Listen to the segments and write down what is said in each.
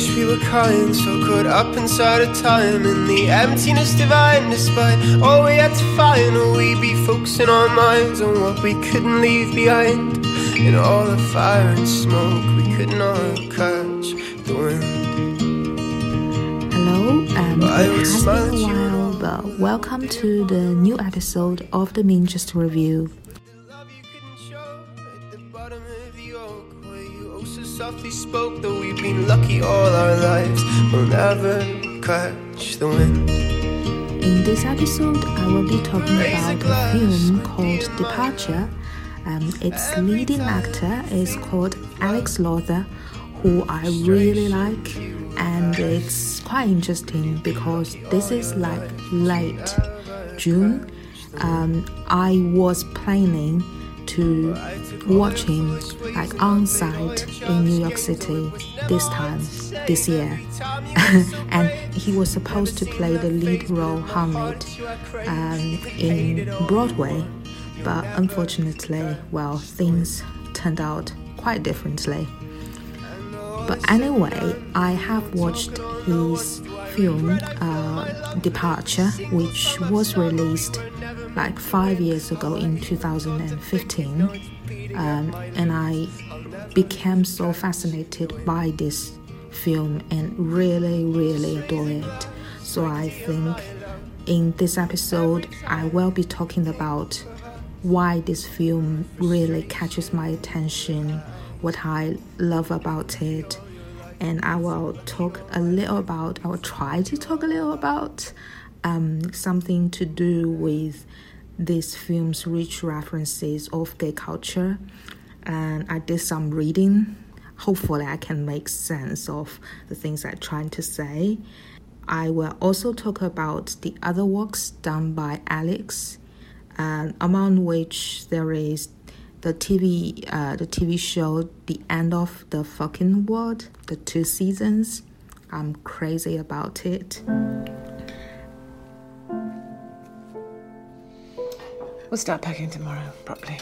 wish we were kind, so caught up inside of time in the emptiness divine. Despite all we had to find, will we be focusing our minds on what we couldn't leave behind? In all the fire and smoke, we could not catch the wind. Hello, um, I it has been a while, but welcome to the new episode of the Minchester Review. Spoke. Though we've been lucky all our lives, we'll never catch the wind. In this episode, I will be talking about a film called Departure. Um, its leading actor is called Alex Lawther, who I really like, and it's quite interesting because this is like late June. Um, I was planning to watch him like on site in New York City this time this year, and he was supposed to play the lead role Hamlet um, in Broadway, but unfortunately, well, things turned out quite differently. But anyway, I have watched his film uh, Departure, which was released like five years ago in 2015, um, and I became so fascinated by this film and really, really adore it. So I think in this episode, I will be talking about why this film really catches my attention, what I love about it, and I will talk a little about, I will try to talk a little about um, something to do with this film's rich references of gay culture. And I did some reading. Hopefully, I can make sense of the things I'm trying to say. I will also talk about the other works done by Alex, and among which there is the TV uh, the TV show The End of the Fucking World, the two seasons. I'm crazy about it. We'll start packing tomorrow, properly.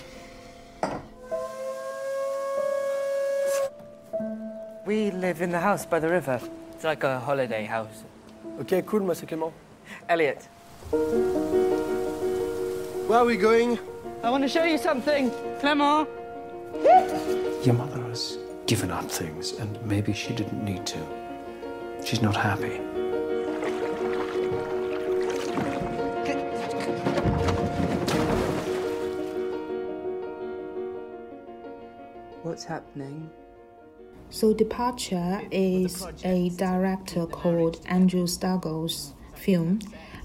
We live in the house by the river. It's like a holiday house. Ok, cool, moi c'est Clément. Elliot, Where are we going? I want to show you something. Clement. Your mother has given up things, and maybe she didn't need to. She's not happy. What's happening? So Departure is a director called Andrew Steggall's film,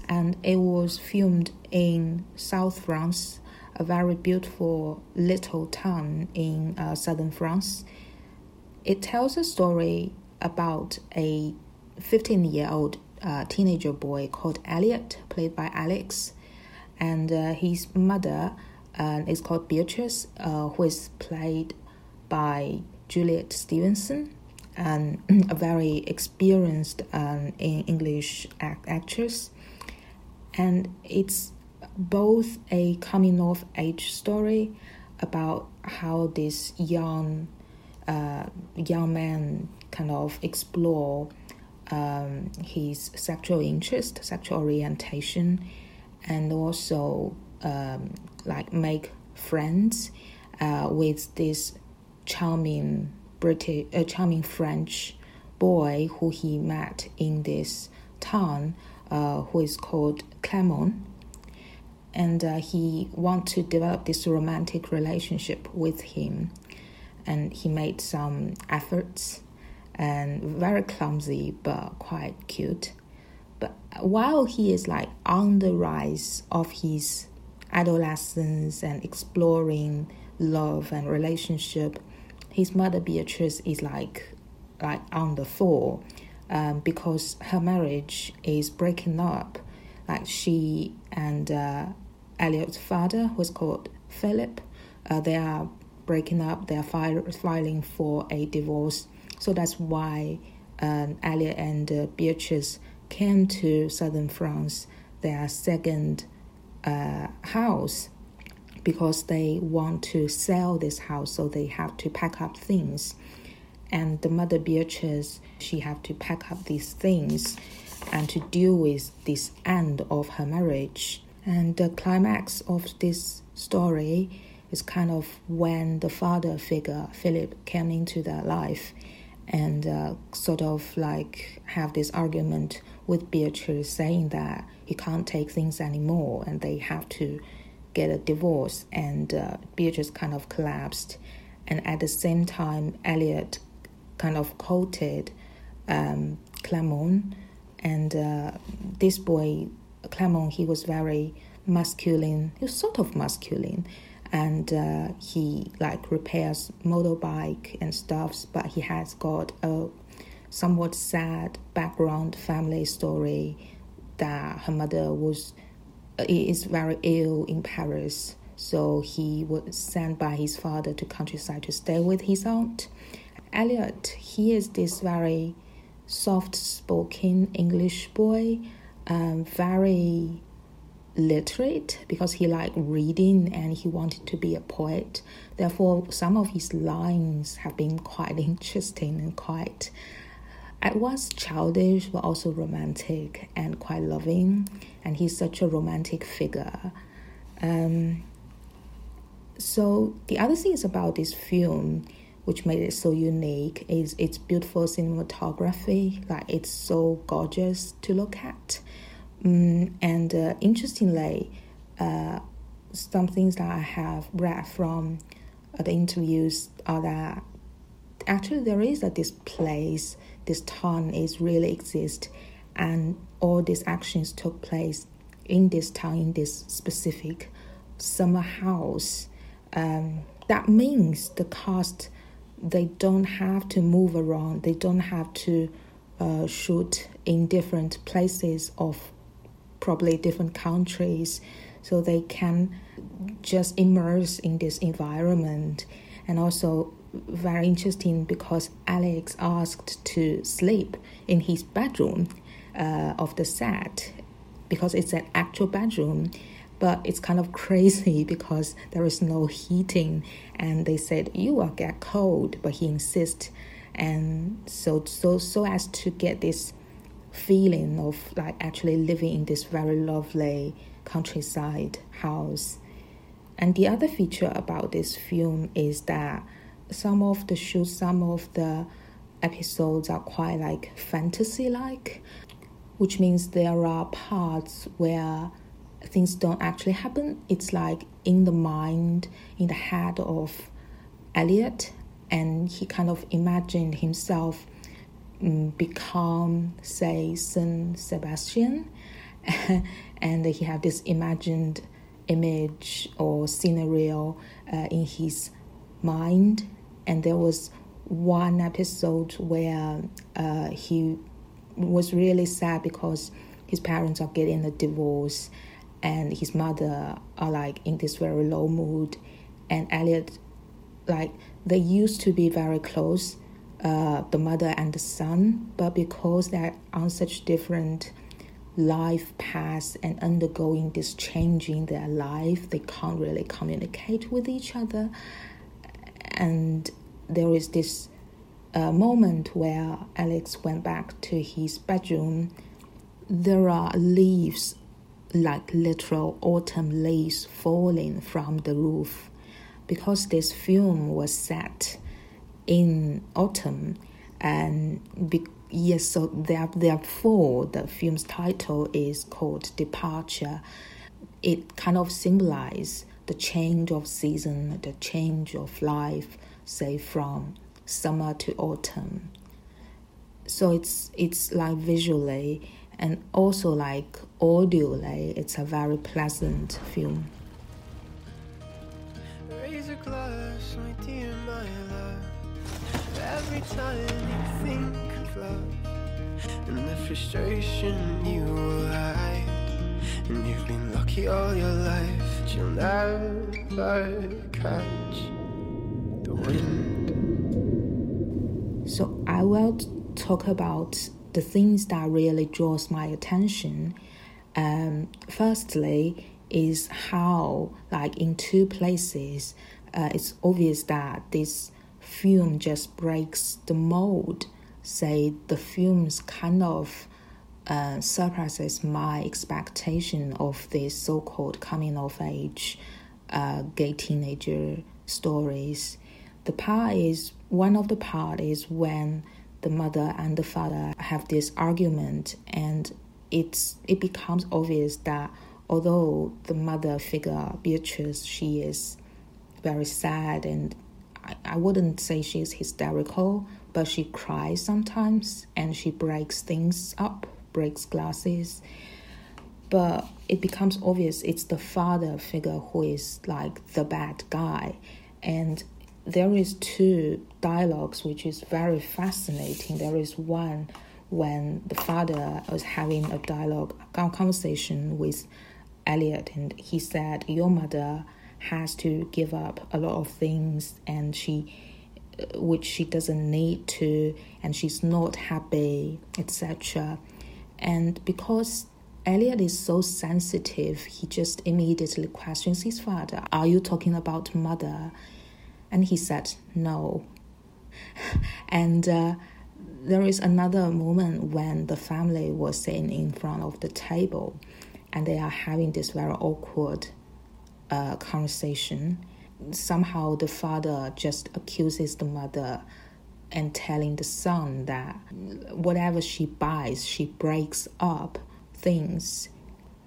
and it was filmed in South France, a very beautiful little town in uh, southern France. It tells a story about a 15 year old uh, teenager boy called Elliot, played by Alex, and uh, his mother uh, is called Beatrice, uh, who is played by Juliet Stevenson, and a very experienced um, English act- actress. And it's both a coming of age story about how this young uh, young man kind of explore um, his sexual interest, sexual orientation, and also um, like make friends uh, with this charming British, uh, charming French boy who he met in this town, uh, who is called Clement, and uh, he want to develop this romantic relationship with him, and he made some efforts, and very clumsy but quite cute. But while he is like on the rise of his adolescence and exploring love and relationship, his mother Beatrice is like like on the fall um, because her marriage is breaking up. Like she and uh, Elliot's father, who's called Philip, uh, they are breaking up. They are fil- filing for a divorce. So that's why um, Elliot and uh, Beatrice came to southern France, their second uh, house, because they want to sell this house. So they have to pack up things. and the mother Beatrice she have to pack up these things and to deal with this end of her marriage. And the climax of this story is kind of when the father figure Philip came into their life and uh, sort of like have this argument with Beatrice saying that he can't take things anymore and they have to get a divorce. And uh, Beatrice kind of collapsed. And at the same time Elliot kind of quoted um, and uh, this boy Clement he was very masculine. He was sort of masculine. And uh, he like repairs motorbike and stuffs but he has got a somewhat sad background family story that her mother was uh, is very ill in Paris. So he was sent by his father to countryside to stay with his aunt. Elliot he is this very soft spoken English boy um, very literate because he liked reading and he wanted to be a poet. Therefore, some of his lines have been quite interesting and quite at once childish but also romantic and quite loving. And he's such a romantic figure. Um, so the other thing is about this film which made it so unique is its beautiful cinematography like it's so gorgeous to look at Mm, and uh, interestingly, uh, some things that I have read from the interviews are that actually there is a this place, this town is really exist, and all these actions took place in this town, in this specific summer house. Um, that means the cast they don't have to move around. They don't have to uh, shoot in different places of probably different countries, so they can just immerse in this environment. And also, very interesting because Alex asked to sleep in his bedroom uh, of the set because it's an actual bedroom but it's kind of crazy because there is no heating and they said you will get cold but he insists and so so so as to get this feeling of like actually living in this very lovely countryside house. And the other feature about this film is that some of the shoots, some of the episodes are quite like fantasy like, which means there are parts where things don't actually happen. It's like in the mind, in the head of Elliot, and he kind of imagined himself Mm, become, say, Saint Sebastian, and he had this imagined image or scenario uh, in his mind. And there was one episode where uh, he was really sad because his parents are getting a divorce and his mother are like in this very low mood and Elliot like they used to be very close uh, the mother and the son, but because they're on such different life paths and undergoing this change in their life, they can't really communicate with each other. And there is this uh, moment where Alex went back to his bedroom. There are leaves, like literal autumn leaves, falling from the roof. Because this film was set in autumn, and be, yes, so there, therefore the film's title is called Departure. It kind of symbolizes the change of season, the change of life, say from summer to autumn. So it's it's like visually and also like audioly, it's a very pleasant film. Glass, my dear, my love every time you think of love and the frustration you will hide. And you've been lucky all your life, but you'll never catch the wind. So I will talk about the things that really draws my attention. Um, firstly, is how like in two places, uh, it's obvious that this film just breaks the mold. Say the film's kind of uh, surpasses my expectation of this so-called coming of age uh, gay teenager stories. The part is one of the part is when the mother and the father have this argument, and it's it becomes obvious that although the mother figure Beatrice, she is very sad and I, I wouldn't say she's hysterical, but she cries sometimes and she breaks things up, breaks glasses. But it becomes obvious it's the father figure who is like the bad guy. And there is two dialogues which is very fascinating. There is one when the father was having a dialogue, a conversation with Elliot, and he said, "Your mother has to give up a lot of things, and she, uh, which she doesn't need to, and she's not happy, etc." And because Elliot is so sensitive, he just immediately questions his father, Are you talking about mother? And he said, No. and uh, there is another moment when the family was sitting in front of the table and they are having this very awkward uh, conversation. Somehow the father just accuses the mother and telling the son that whatever she buys, she breaks up things.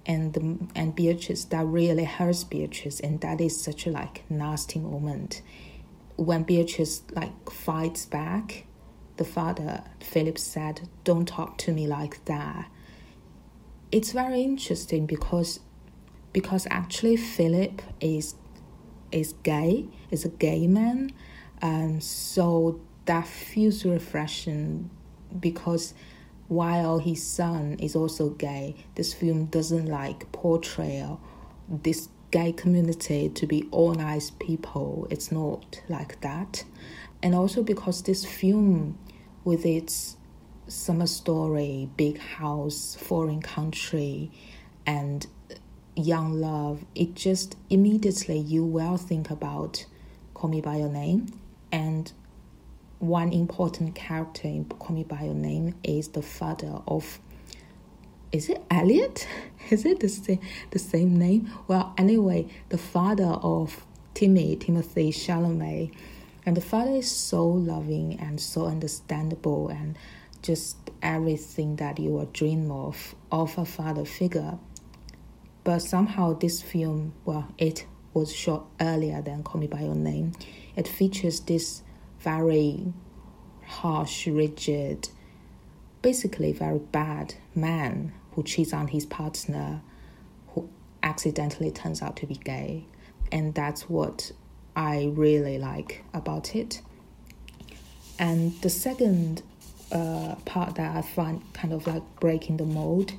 And the, and Beatrice that really hurts Beatrice. And that is such a like nasty moment. When Beatrice like fights back, the father, Philip, said, Don't talk to me like that. It's very interesting because because actually Philip is is gay, is a gay man, and so that feels refreshing because while his son is also gay, this film doesn't like portray this gay community to be all nice people. It's not like that. And also because this film, with its summer story, big house, foreign country, and young love, it just immediately you will think about Call Me By Your Name. And one important character in Call Me By Your Name is the father of is it Elliot? Is it the same, the same name? Well, anyway, the father of Timmy, Timothy Chalamet. And the father is so loving and so understandable and just everything that you would dream of, of a father figure. But somehow this film, well, it was shot earlier than Call Me By Your Name. It features this very harsh, rigid, basically very bad man who cheats on his partner who accidentally turns out to be gay. And that's what I really like about it. And the second uh, part that I find kind of like breaking the mold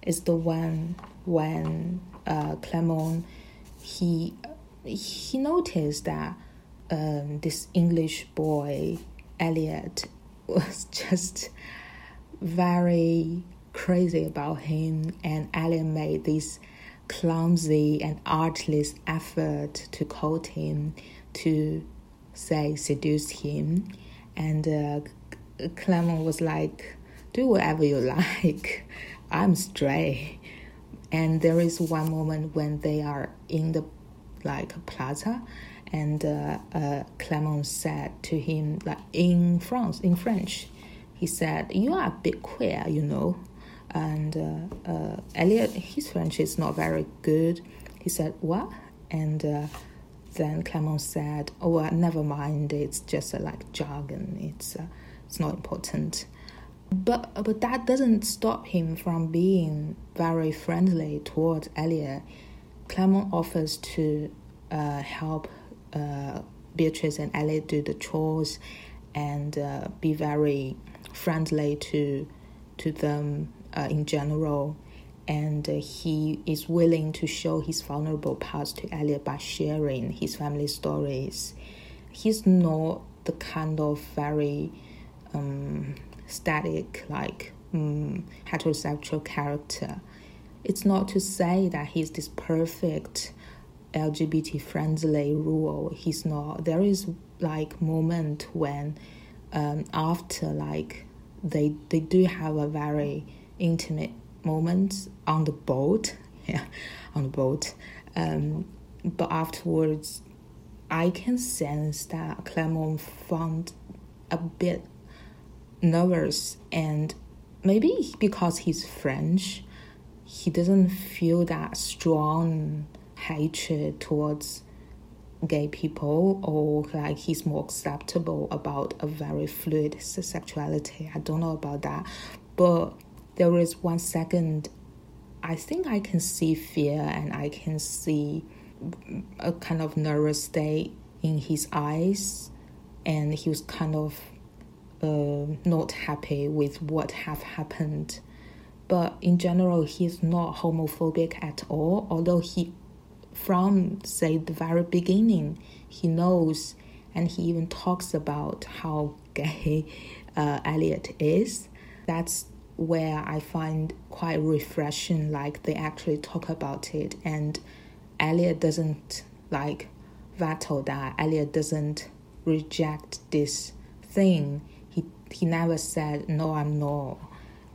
is the one when uh, Clement he he noticed that um, this English boy Elliot was just very crazy about him, and Elliot made this clumsy and artless effort to court him, to say seduce him, and uh, Clement was like, "Do whatever you like, I'm straight." And there is one moment when they are in the like plaza, and uh, uh, Clement said to him like in France in French, he said, "You are a bit queer, you know." And uh, uh, Elliot, his French is not very good. He said, "What?" And uh, then Clement said, "Oh, well, never mind. It's just like jargon. It's it's not important." But but that doesn't stop him from being very friendly towards Elliot. Clement offers to uh, help uh, Beatrice and Elliot do the chores and uh, be very friendly to to them uh, in general, and uh, he is willing to show his vulnerable parts to Elliot by sharing his family stories. He's not the kind of very um, static, like um, heterosexual character. It's not to say that he's this perfect LGBT friendly rule. He's not. There is like moment when um, after like they they do have a very intimate moments on the boat, yeah, on the boat. Um, but afterwards, I can sense that Clement found a bit nervous and maybe because he's French, he doesn't feel that strong hatred towards gay people or like he's more acceptable about a very fluid sexuality. I don't know about that. But there is one second I think I can see fear and I can see a kind of nervous state in his eyes. And he was kind of uh, not happy with what have happened. But in general he's not homophobic at all. Although he from say the very beginning he knows and he even talks about how gay uh, elliot is. That's where i find quite refreshing like they actually talk about it and elliot doesn't like veto that elliot doesn't reject this thing he he never said no i'm no.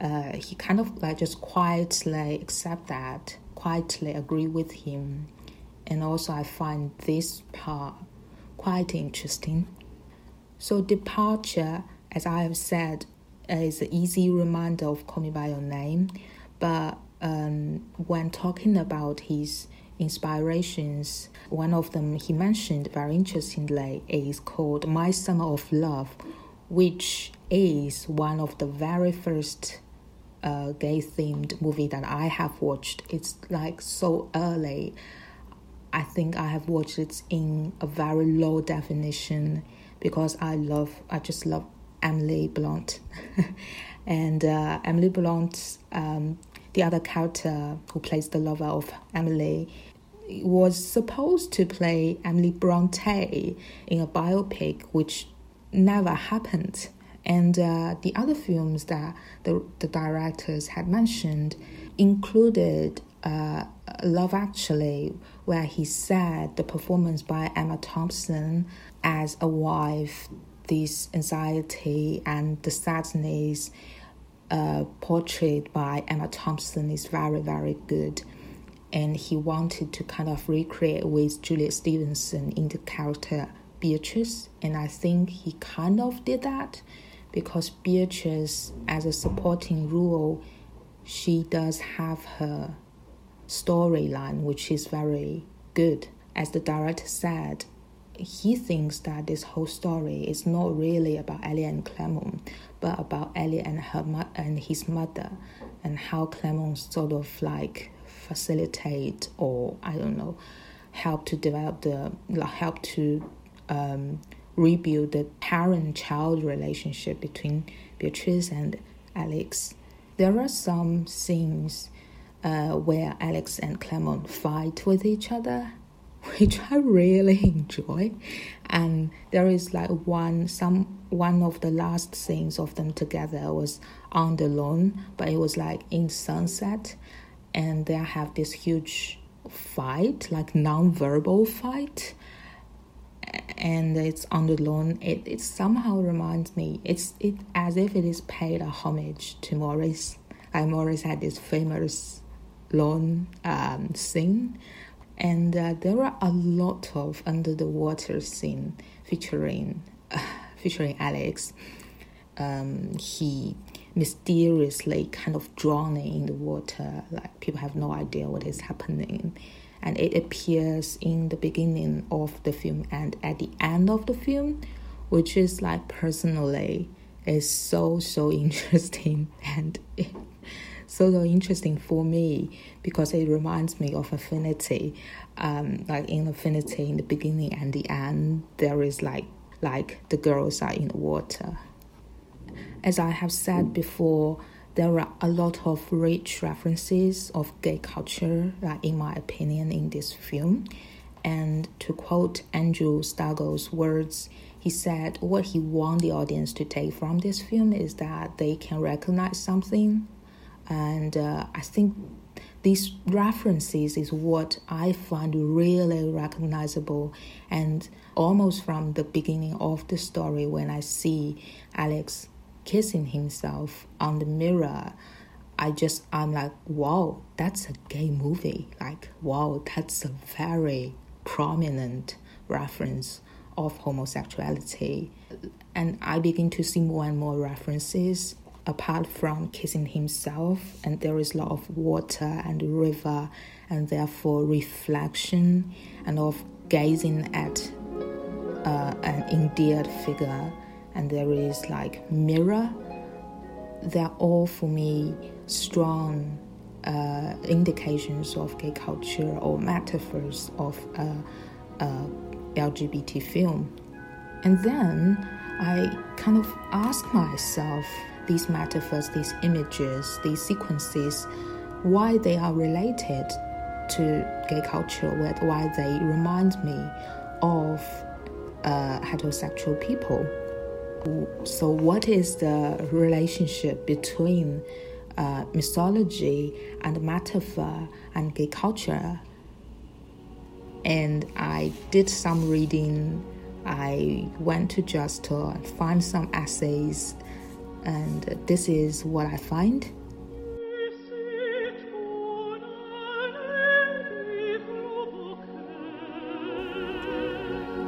uh, he kind of like just quietly accept that quietly agree with him and also I find this part quite interesting. So departure, as I have said, is an easy reminder of Call Me by Your Name, but um, when talking about his inspirations, one of them he mentioned very interestingly is called My Summer of Love, which is one of the very first uh, gay themed movie that I have watched. It's like so early. I think I have watched it in a very low definition because I love, I just love Emily Blunt. and uh, Emily Blunt, um, the other character who plays the lover of Emily, was supposed to play Emily Bronte in a biopic, which never happened. And uh, the other films that the, the directors had mentioned included uh, Love Actually, where he said the performance by Emma Thompson as a wife, this anxiety and the sadness uh, portrayed by Emma Thompson is very, very good. And he wanted to kind of recreate with Juliet Stevenson in the character Beatrice. And I think he kind of did that because Beatrice, as a supporting role, she does have her storyline, which is very good. As the director said, he thinks that this whole story is not really about Elliot and Clement, but about Elliot and her mo- and his mother, and how Clement sort of like facilitate or I don't know, help to develop the help to um, rebuild the parent-child relationship between Beatrice and Alex. There are some scenes uh, where Alex and Clement fight with each other, which I really enjoy. And there is like one some one of the last scenes of them together was on the lawn, but it was like in sunset, and they have this huge fight, like non-verbal fight. And it's on the lawn. It, it somehow reminds me. It's it as if it is paid a homage to Maurice. Like Maurice had this famous lawn um, scene, and uh, there are a lot of under the water scene featuring uh, featuring Alex. Um, he mysteriously kind of drowning in the water, like people have no idea what is happening. And it appears in the beginning of the film and at the end of the film, which is like personally is so so interesting and so, so interesting for me because it reminds me of affinity. Um, like in affinity, in the beginning and the end, there is like like the girls are in the water. As I have said before, there are a lot of rich references of gay culture, like in my opinion, in this film. And to quote Andrew Steggall's words, he said what he want the audience to take from this film is that they can recognize something and uh, I think these references is what I find really recognizable and almost from the beginning of the story when I see Alex kissing himself on the mirror I just I'm like wow that's a gay movie. Like wow that's a very prominent reference of homosexuality. And I begin to see more and more references apart from kissing himself and there is a lot of water and river and therefore reflection and of gazing at uh, an endeared figure. And there is like mirror. They're all for me strong uh, indications of gay culture or metaphors of uh, uh, LGBT film. And then I kind of ask myself these metaphors, these images, these sequences, why they are related to gay culture, why they remind me of uh, heterosexual people. So, what is the relationship between uh, mythology and metaphor and gay culture? And I did some reading. I went to JSTOR and find some essays and this is what I find.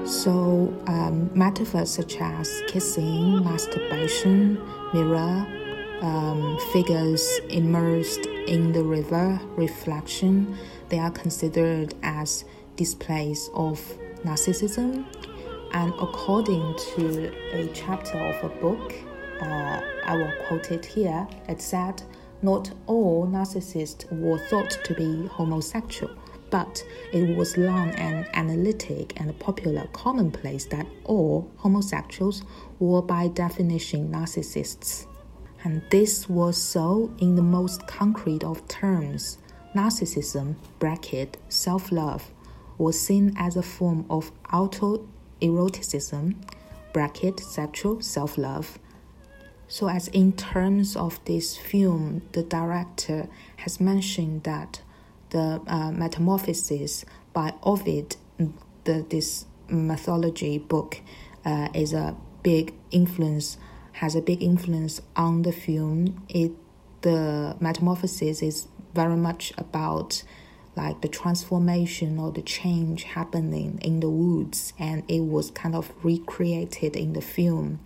So, um, metaphors such as kissing, masturbation, mirror, um, figures immersed in the river, reflection, they are considered as displays of narcissism. And according to a chapter of a book uh, I will quote it here. It said, Not all narcissists were thought to be homosexual, but it was long and analytic and popular commonplace that all homosexuals were by definition narcissists. And this was so in the most concrete of terms. Narcissism, bracket, self love, was seen as a form of autoeroticism, bracket, sexual self love so, as in terms of this film, the director has mentioned that the uh, Metamorphosis by Ovid, the, this mythology book, uh, is a big influence, has a big influence on the film. It the Metamorphosis is very much about like the transformation or the change happening in the woods, and it was kind of recreated in the film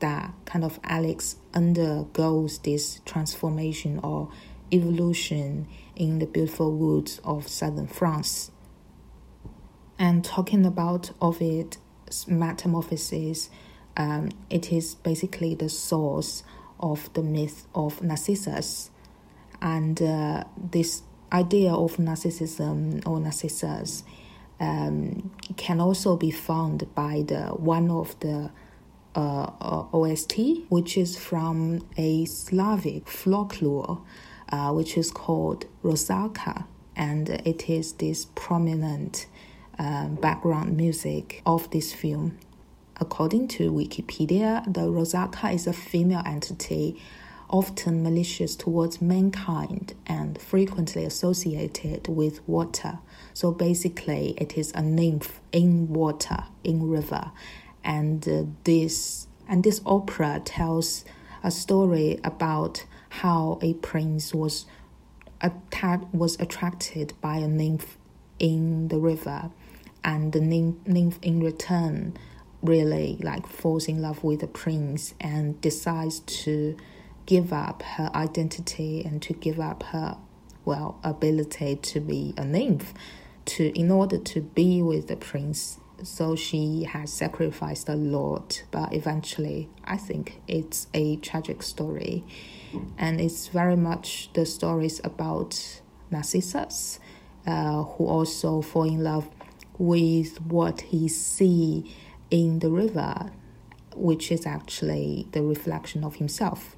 that kind of Alex undergoes this transformation or evolution in the beautiful woods of southern France. And talking about Ovid's metamorphosis, um, it is basically the source of the myth of Narcissus. And uh, this idea of narcissism or Narcissus um, can also be found by the one of the uh, uh OST, which is from a Slavic folklore, uh, which is called Rusalka, and it is this prominent um, background music of this film. According to Wikipedia, the Rusalka is a female entity, often malicious towards mankind and frequently associated with water. So basically, it is a nymph in water, in river, and uh, this and this opera tells a story about how a prince was attacked, was attracted by a nymph in the river, and the nymph, nymph in return really like falls in love with the prince and decides to give up her identity and to give up her well ability to be a nymph to in order to be with the prince so she has sacrificed a lot, but eventually, I think it's a tragic story, and it's very much the stories about Narcissus, uh, who also fall in love with what he see in the river, which is actually the reflection of himself.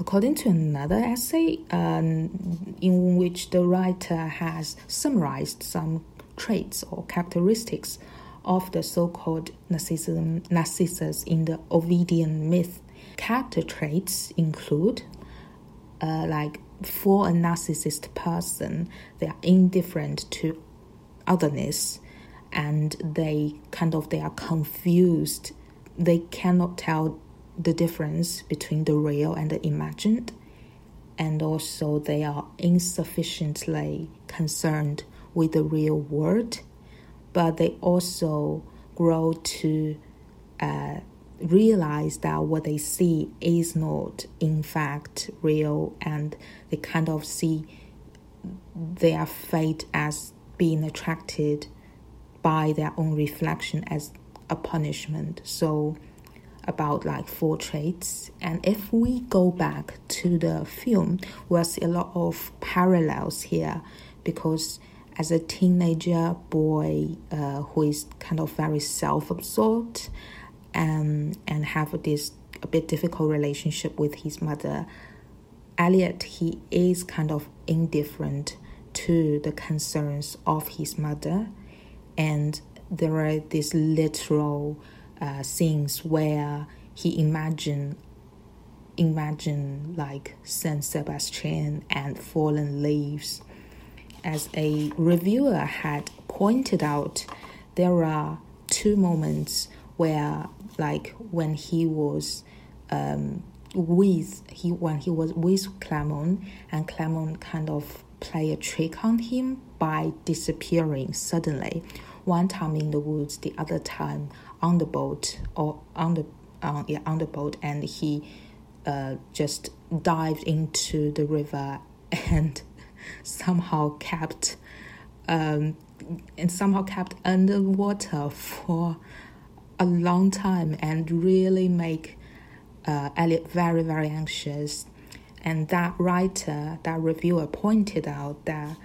According to another essay, um, in which the writer has summarized some traits or characteristics of the so-called narcissism, Narcissus in the Ovidian myth. Character traits include uh, like for a narcissist person, they are indifferent to otherness and they kind of they are confused. They cannot tell the difference between the real and the imagined and also they are insufficiently concerned with the real world, but they also grow to uh, realize that what they see is not in fact real and they kind of see their fate as being attracted by their own reflection as a punishment. So about like four traits. And if we go back to the film we'll see a lot of parallels here because as a teenager boy uh, who is kind of very self-absorbed um, and have this a bit difficult relationship with his mother. Elliot, he is kind of indifferent to the concerns of his mother, and there are these literal uh, scenes where he imagine imagine like Saint Sebastian and fallen leaves. As a reviewer had pointed out, there are two moments where like when he was um, with he when he was with Clement and Clement kind of play a trick on him by disappearing suddenly. One time in the woods, the other time on the boat or on the uh, yeah on the boat, and he uh, just dived into the river and somehow kept um, and somehow kept underwater for a long time and really make uh, Elliot very, very anxious. And that writer, that reviewer pointed out that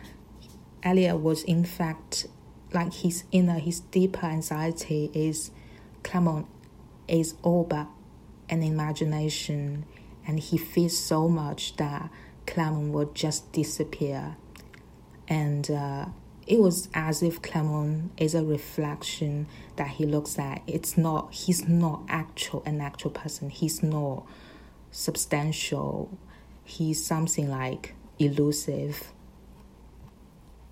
Elliot was in fact like his inner, his deeper anxiety is Clement is all but an imagination, and he fears so much that Clement will just disappear. And uh, it was as if Clement is a reflection that he looks at. It's not he's not actual an actual person. He's not substantial. He's something like elusive.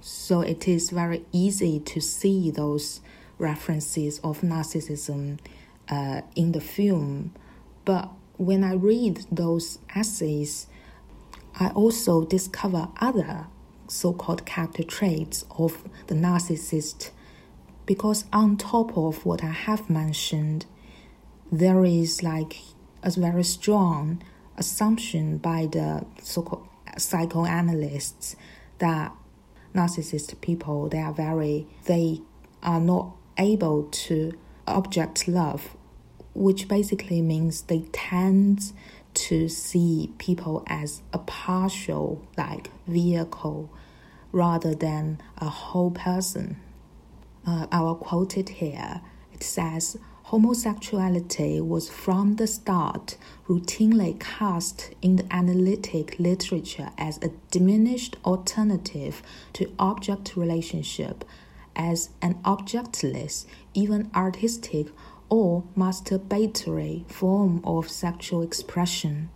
So it is very easy to see those references of narcissism uh, in the film. But when I read those essays, I also discover other so called character traits of the narcissist. Because on top of what I have mentioned, there is like a very strong assumption by the so called psychoanalysts that narcissist people they are very they are not able to object love which basically means they tend to see people as a partial like vehicle rather than a whole person. Uh, I will quote it here. It says, Homosexuality was from the start routinely cast in the analytic literature as a diminished alternative to object relationship, as an objectless, even artistic or masturbatory form of sexual expression.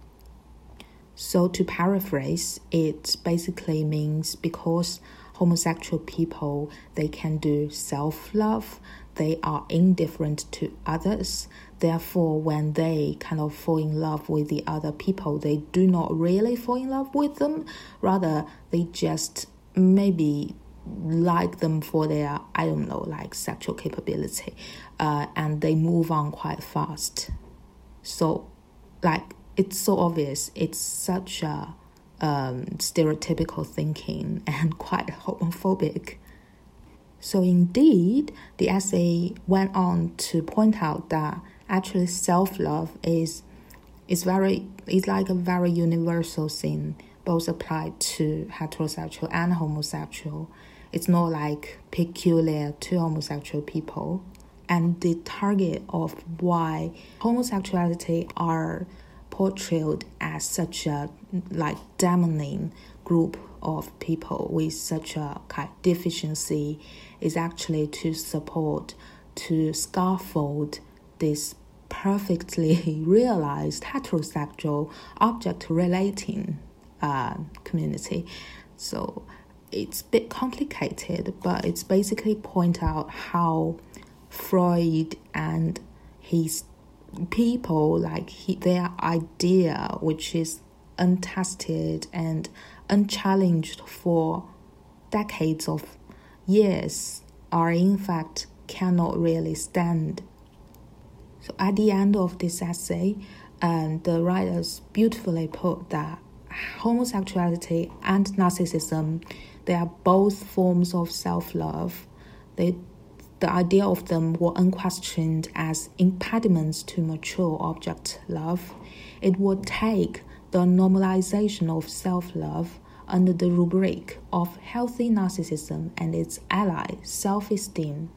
So, to paraphrase, it basically means because homosexual people they can do self-love, they are indifferent to others. Therefore, when they kind of fall in love with the other people, they do not really fall in love with them. Rather, they just maybe like them for their I don't know like sexual capability, uh, and they move on quite fast. So, like it's so obvious. It's such a um, stereotypical thinking and quite homophobic. So, indeed, the essay went on to point out that actually self love is is very is like a very universal thing, both applied to heterosexual and homosexual. It's not like peculiar to homosexual people. And the target of why homosexuality are portrayed as such a like dominant group of people with such a kind of deficiency is actually to support to scaffold this perfectly realized heterosexual object relating uh, community. So it's a bit complicated, but it's basically point out how Freud and his people like he, their idea, which is untested and unchallenged for decades of years, are in fact cannot really stand. So at the end of this essay, um, the writers beautifully put that homosexuality and narcissism they are both forms of self-love. They, the idea of them were unquestioned as impediments to mature object love. It would take the normalization of self-love under the rubric of healthy narcissism and its ally, self-esteem.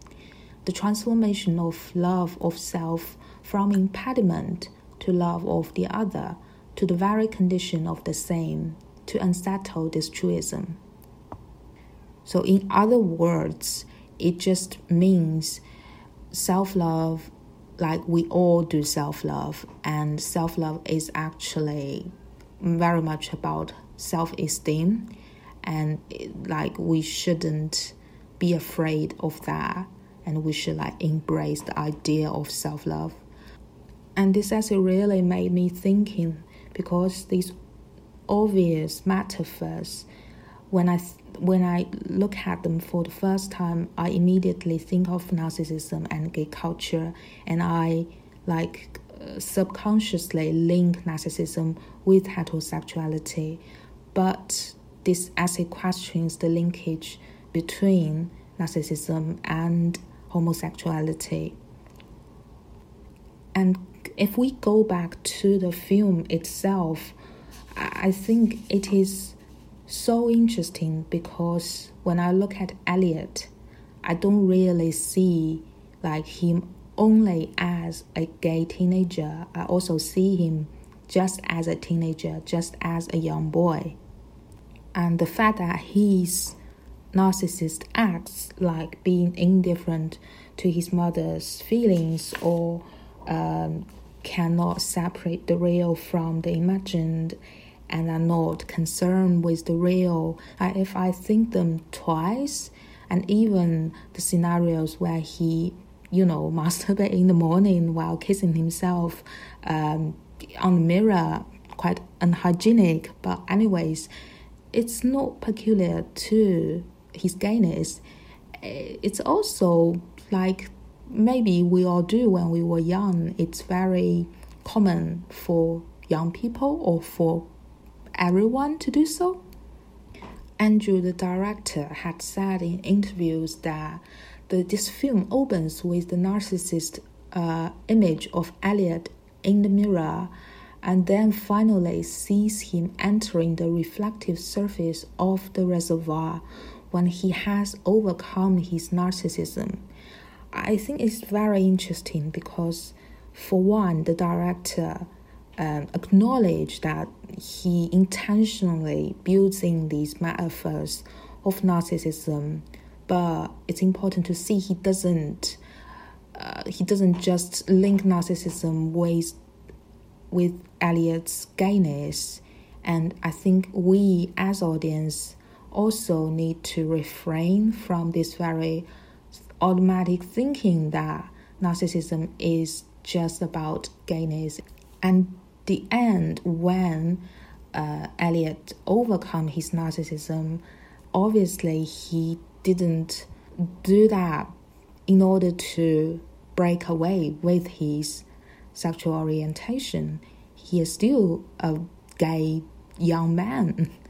The transformation of love of self from impediment to love of the other to the very condition of the same to unsettle this truism. So, in other words, it just means self love, like we all do self love, and self love is actually very much about self esteem, and like we shouldn't be afraid of that, and we should like embrace the idea of self love. And this essay really made me thinking because these obvious metaphors, when I when I look at them for the first time, I immediately think of narcissism and gay culture, and I like subconsciously link narcissism with heterosexuality. But this essay questions the linkage between narcissism and homosexuality. And if we go back to the film itself, I think it is so interesting because when I look at Elliot, I don't really see like him only as a gay teenager. I also see him just as a teenager, just as a young boy. And the fact that his narcissist acts like being indifferent to his mother's feelings or um, cannot separate the real from the imagined and are not concerned with the real. If I think them twice, and even the scenarios where he, you know, masturbate in the morning while kissing himself um, on the mirror, quite unhygienic. But anyways, it's not peculiar to his gayness. It's also like maybe we all do when we were young. It's very common for young people or for everyone to do so? Andrew, the director, had said in interviews that the, this film opens with the narcissist uh, image of Elliot in the mirror and then finally sees him entering the reflective surface of the reservoir when he has overcome his narcissism. I think it's very interesting because, for one, the director um, acknowledge that he intentionally builds in these metaphors of narcissism, but it's important to see he doesn't uh, he doesn't just link narcissism with with Elliot's gayness, and I think we as audience also need to refrain from this very automatic thinking that narcissism is just about gayness. And the end when uh, Elliot overcome his narcissism, obviously he didn't do that in order to break away with his sexual orientation. He is still a gay young man.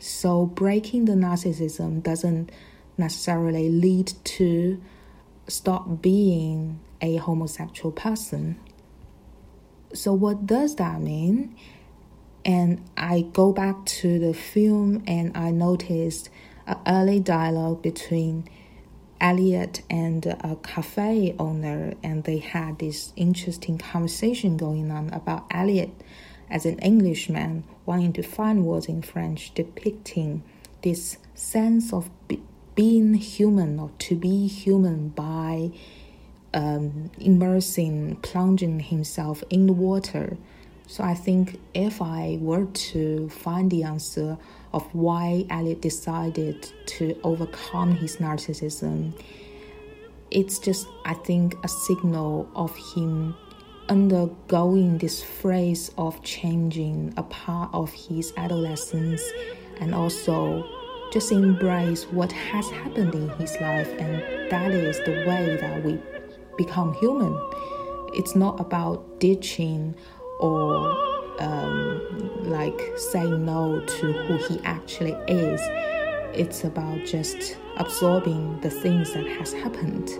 So breaking the narcissism doesn't necessarily lead to stop being a homosexual person. So, what does that mean? And I go back to the film and I noticed an early dialogue between Elliot and a cafe owner, and they had this interesting conversation going on about Elliot as an Englishman wanting to find words in French depicting this sense of be- being human or to be human by um, immersing, plunging himself in the water. So I think if I were to find the answer of why Elliot decided to overcome his narcissism, it's just, I think, a signal of him undergoing this phase of changing a part of his adolescence and also just embrace what has happened in his life. And that is the way that we become human. It's not about ditching or um, like saying no to who he actually is. It's about just absorbing the things that has happened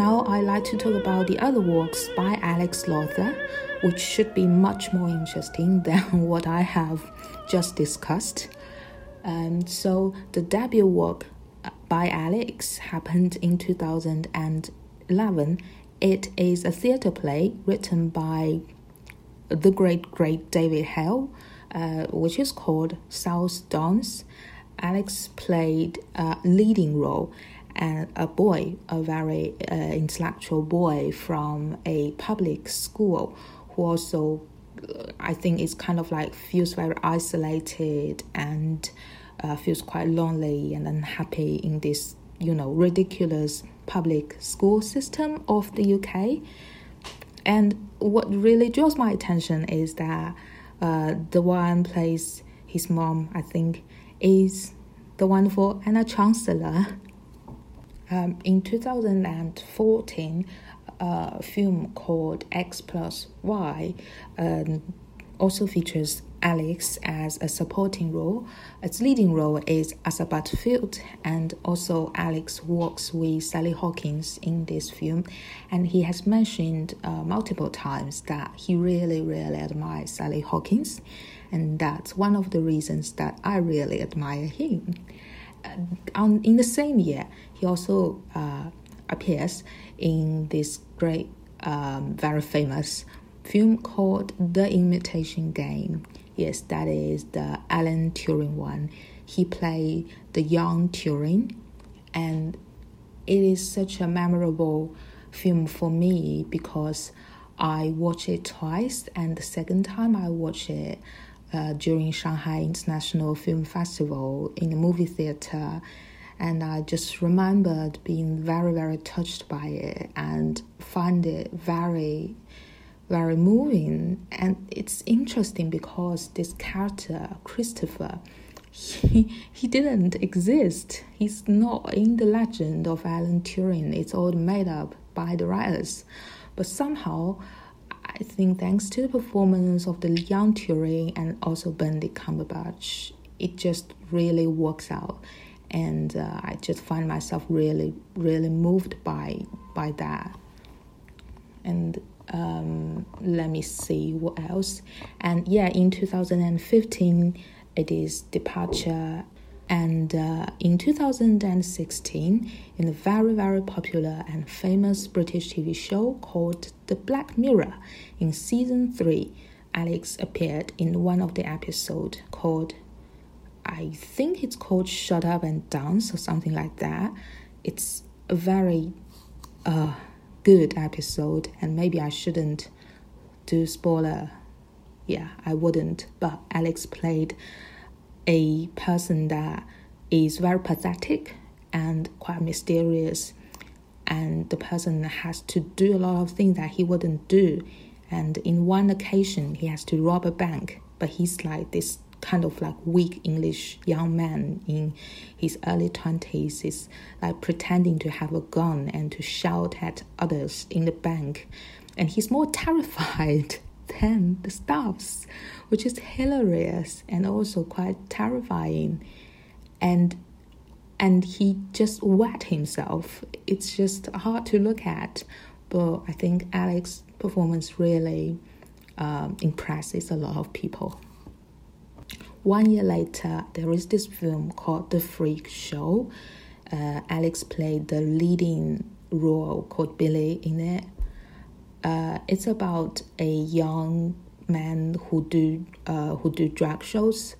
Now I'd like to talk about the other works by Alex Lawther, which should be much more interesting than what I have just discussed. And so the debut work by Alex happened in 2011. It is a theater play written by the great great David Hale, uh, which is called South Downs. Alex played a leading role and a boy, a very uh, intellectual boy from a public school, who also, uh, I think, is kind of like feels very isolated and uh, feels quite lonely and unhappy in this, you know, ridiculous public school system of the UK. And what really draws my attention is that uh, the one plays his mom, I think, is the wonderful Anna Chancellor um, in 2014, a film called X plus Y um, also features Alex as a supporting role. Its leading role is Asa Butterfield, and also Alex works with Sally Hawkins in this film. And he has mentioned uh, multiple times that he really, really admires Sally Hawkins, and that's one of the reasons that I really admire him. Uh, on, in the same year, he also uh, appears in this great, um, very famous film called The Imitation Game. Yes, that is the Alan Turing one. He played the young Turing, and it is such a memorable film for me because I watched it twice, and the second time I watched it, uh, during Shanghai International Film Festival in the movie theater. And I just remembered being very, very touched by it and find it very, very moving. And it's interesting because this character, Christopher, he, he didn't exist. He's not in the legend of Alan Turing. It's all made up by the writers. But somehow, I think thanks to the performance of the young Turing and also Benedict Cumberbatch, it just really works out, and uh, I just find myself really, really moved by by that. And um, let me see what else. And yeah, in 2015, it is Departure and uh, in 2016, in a very, very popular and famous British TV show called The Black Mirror, in season 3, Alex appeared in one of the episodes called, I think it's called Shut Up and Dance or something like that. It's a very uh, good episode, and maybe I shouldn't do spoiler. Yeah, I wouldn't, but Alex played a person that is very pathetic and quite mysterious and the person has to do a lot of things that he wouldn't do and in one occasion he has to rob a bank but he's like this kind of like weak english young man in his early 20s is like pretending to have a gun and to shout at others in the bank and he's more terrified than the staffs which is hilarious and also quite terrifying. And and he just wet himself. It's just hard to look at, but I think Alex's performance really um, impresses a lot of people. One year later, there is this film called The Freak Show. Uh, Alex played the leading role called Billy in it. Uh, it's about a young man who do uh, who do drag shows,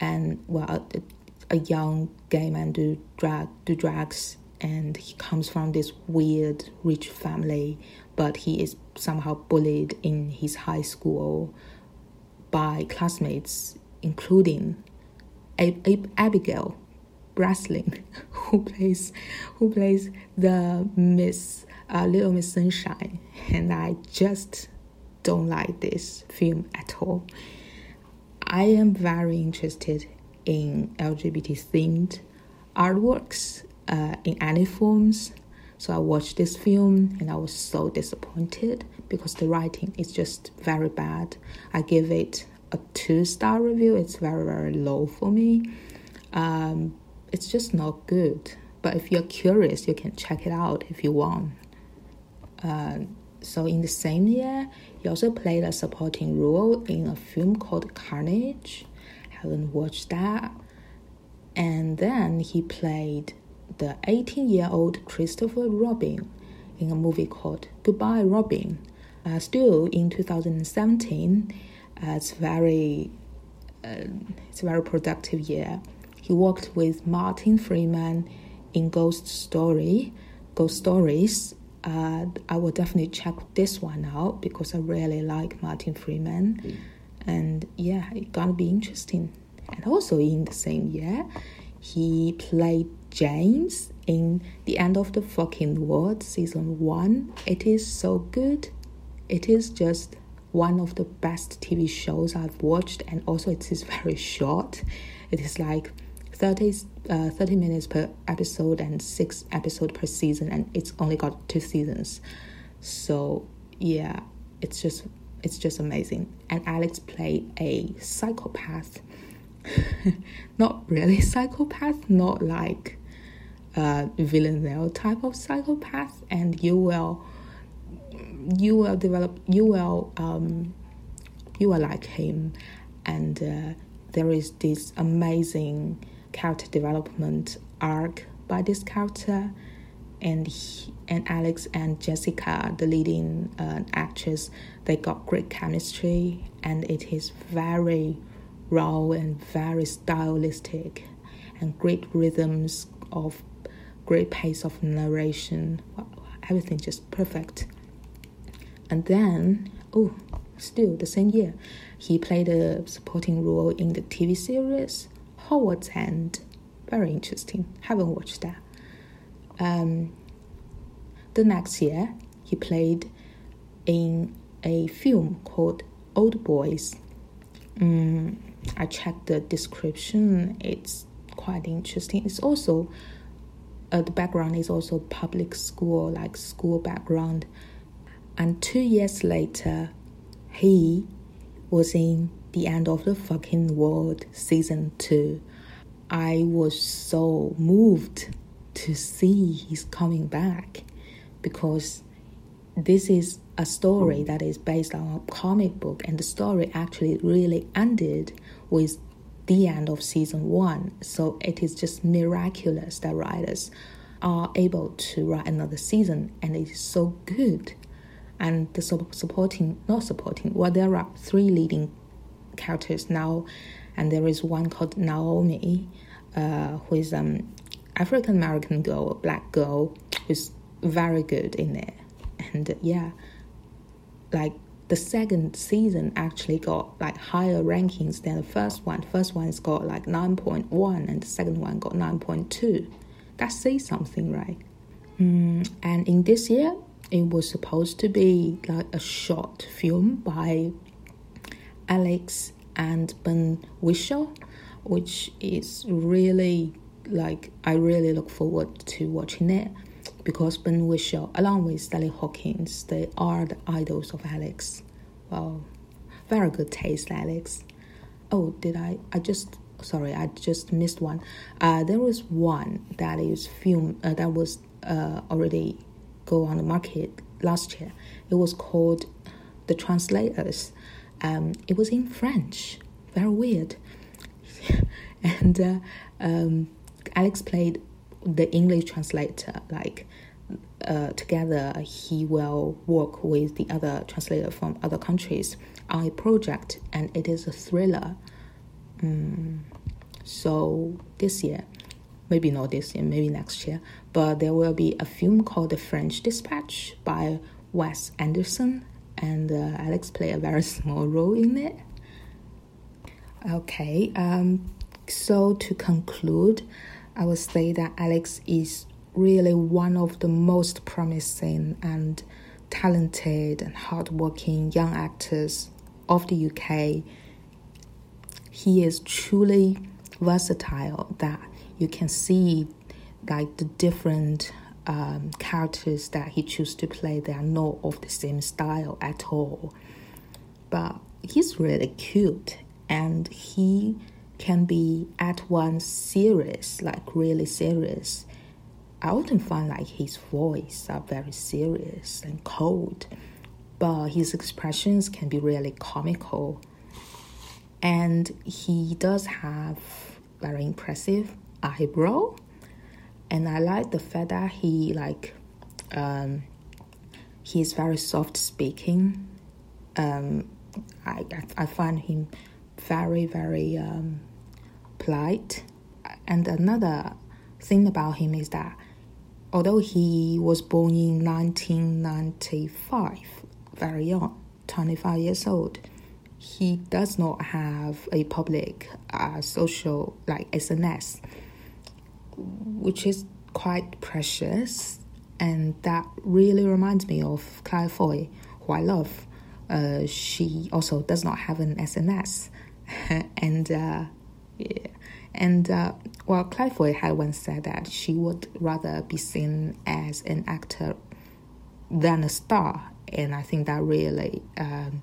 and well, a, a young gay man do drag do drags, and he comes from this weird rich family, but he is somehow bullied in his high school by classmates, including a- a- Abigail Breslin, who plays who plays the Miss uh, Little Miss Sunshine, and I just don't like this film at all. I am very interested in LGBT themed artworks uh, in any forms. So I watched this film and I was so disappointed because the writing is just very bad. I give it a two star review. It's very very low for me. Um, it's just not good. But if you're curious, you can check it out if you want. Uh, so in the same year, he also played a supporting role in a film called Carnage. Haven't watched that. And then he played the 18 year old Christopher Robin in a movie called Goodbye Robin. Uh, still in 2017, uh, it's very uh, it's a very productive year. He worked with Martin Freeman in Ghost Story, Ghost Stories. Uh, I will definitely check this one out because I really like Martin Freeman, and yeah, it's gonna be interesting. And also in the same year, he played James in The End of the Fucking World season one. It is so good. It is just one of the best TV shows I've watched, and also it is very short. It is like 30, uh, 30 minutes per episode and six episode per season, and it's only got two seasons. So yeah, it's just it's just amazing. And Alex played a psychopath, not really psychopath, not like uh, Villanelle type of psychopath, and you will you will develop you will um, you will like him, and uh, there is this amazing character development arc by this character and he, and Alex and Jessica, the leading uh, actress, they got great chemistry, and it is very raw and very stylistic, and great rhythms of great pace of narration. Everything just perfect. And then, oh, still the same year, he played a supporting role in the TV series Howard's End. Very interesting. Haven't watched that. Um, the next year, he played in a film called Old Boys. Mm, I checked the description. It's quite interesting. It's also uh, the background is also public school, like school background. And two years later, he was in the end of the fucking world season two. I was so moved to see he's coming back because this is a story that is based on a comic book, and the story actually really ended with the end of season one. So it is just miraculous that writers are able to write another season, and it is so good. And the supporting, not supporting, well, there are three leading characters now, and there is one called Naomi, uh, who is um African American girl, black girl, who's very good in it, and uh, yeah, like the second season actually got like higher rankings than the first one. First one's got like nine point one, and the second one got nine point two. That says something, right? Mm, and in this year, it was supposed to be like a short film by Alex and Ben Whishaw, which is really like I really look forward to watching it because Ben Whishaw, along with Sally Hawkins, they are the idols of Alex. Well, very good taste, Alex. Oh, did I? I just sorry, I just missed one. Uh, there was one that is film uh, that was uh, already go on the market last year. It was called The Translators. Um, it was in French. Very weird. and uh, um, Alex played the English translator. Like uh, together he will work with the other translator from other countries on a project, and it is a thriller. Mm, so this year, maybe not this year, maybe next year, but there will be a film called The French Dispatch by Wes Anderson, and uh, Alex play a very small role in it. Okay, um, so to conclude, I would say that Alex is really one of the most promising and talented and hardworking young actors of the UK. He is truly versatile that you can see like the different um, characters that he chooses to play. They are not of the same style at all. But he's really cute and he can be at once serious like really serious. I often find like his voice are very serious and cold but his expressions can be really comical. And he does have very impressive eyebrow and I like the fact that he like um, he's very soft speaking. Um, I, I find him very very um, polite. And another thing about him is that although he was born in 1995, very young, 25 years old, he does not have a public uh, social like SNS which is quite precious, and that really reminds me of Claire Foy, who I love. Uh, she also does not have an SNS, and uh, yeah. and uh, well, Claire Foy had once said that she would rather be seen as an actor than a star, and I think that really um,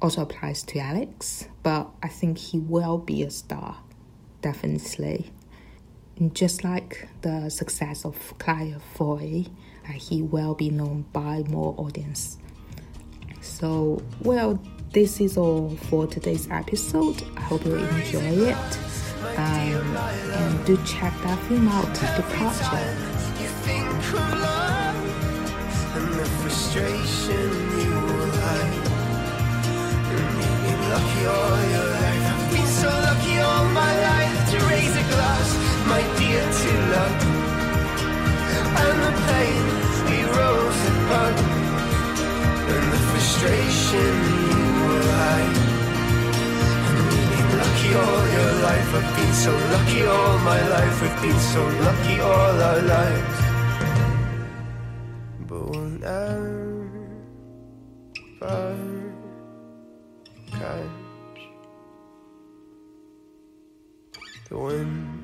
also applies to Alex. But I think he will be a star, definitely just like the success of Claire Foy, uh, he will be known by more audience. So, well, this is all for today's episode. I hope you enjoy it. Um, and do check that film out, Departure. My dear to love And the pain we rose apart And the frustration you were we've lucky all your life I've been so lucky all my life We've been so lucky all our lives. But whenever comes The wind